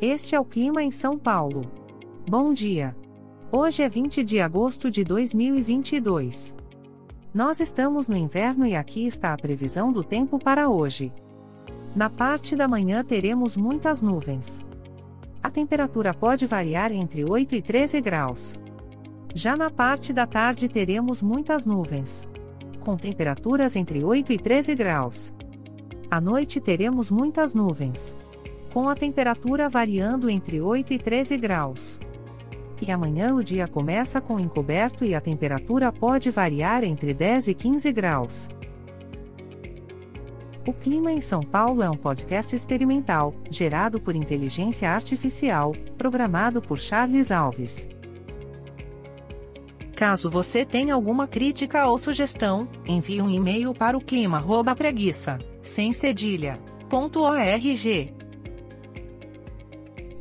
Este é o clima em São Paulo. Bom dia. Hoje é 20 de agosto de 2022. Nós estamos no inverno e aqui está a previsão do tempo para hoje. Na parte da manhã teremos muitas nuvens. A temperatura pode variar entre 8 e 13 graus. Já na parte da tarde teremos muitas nuvens. Com temperaturas entre 8 e 13 graus. À noite teremos muitas nuvens com a temperatura variando entre 8 e 13 graus. E amanhã o dia começa com encoberto e a temperatura pode variar entre 10 e 15 graus. O Clima em São Paulo é um podcast experimental, gerado por inteligência artificial, programado por Charles Alves. Caso você tenha alguma crítica ou sugestão, envie um e-mail para o clima@preguiça, sem.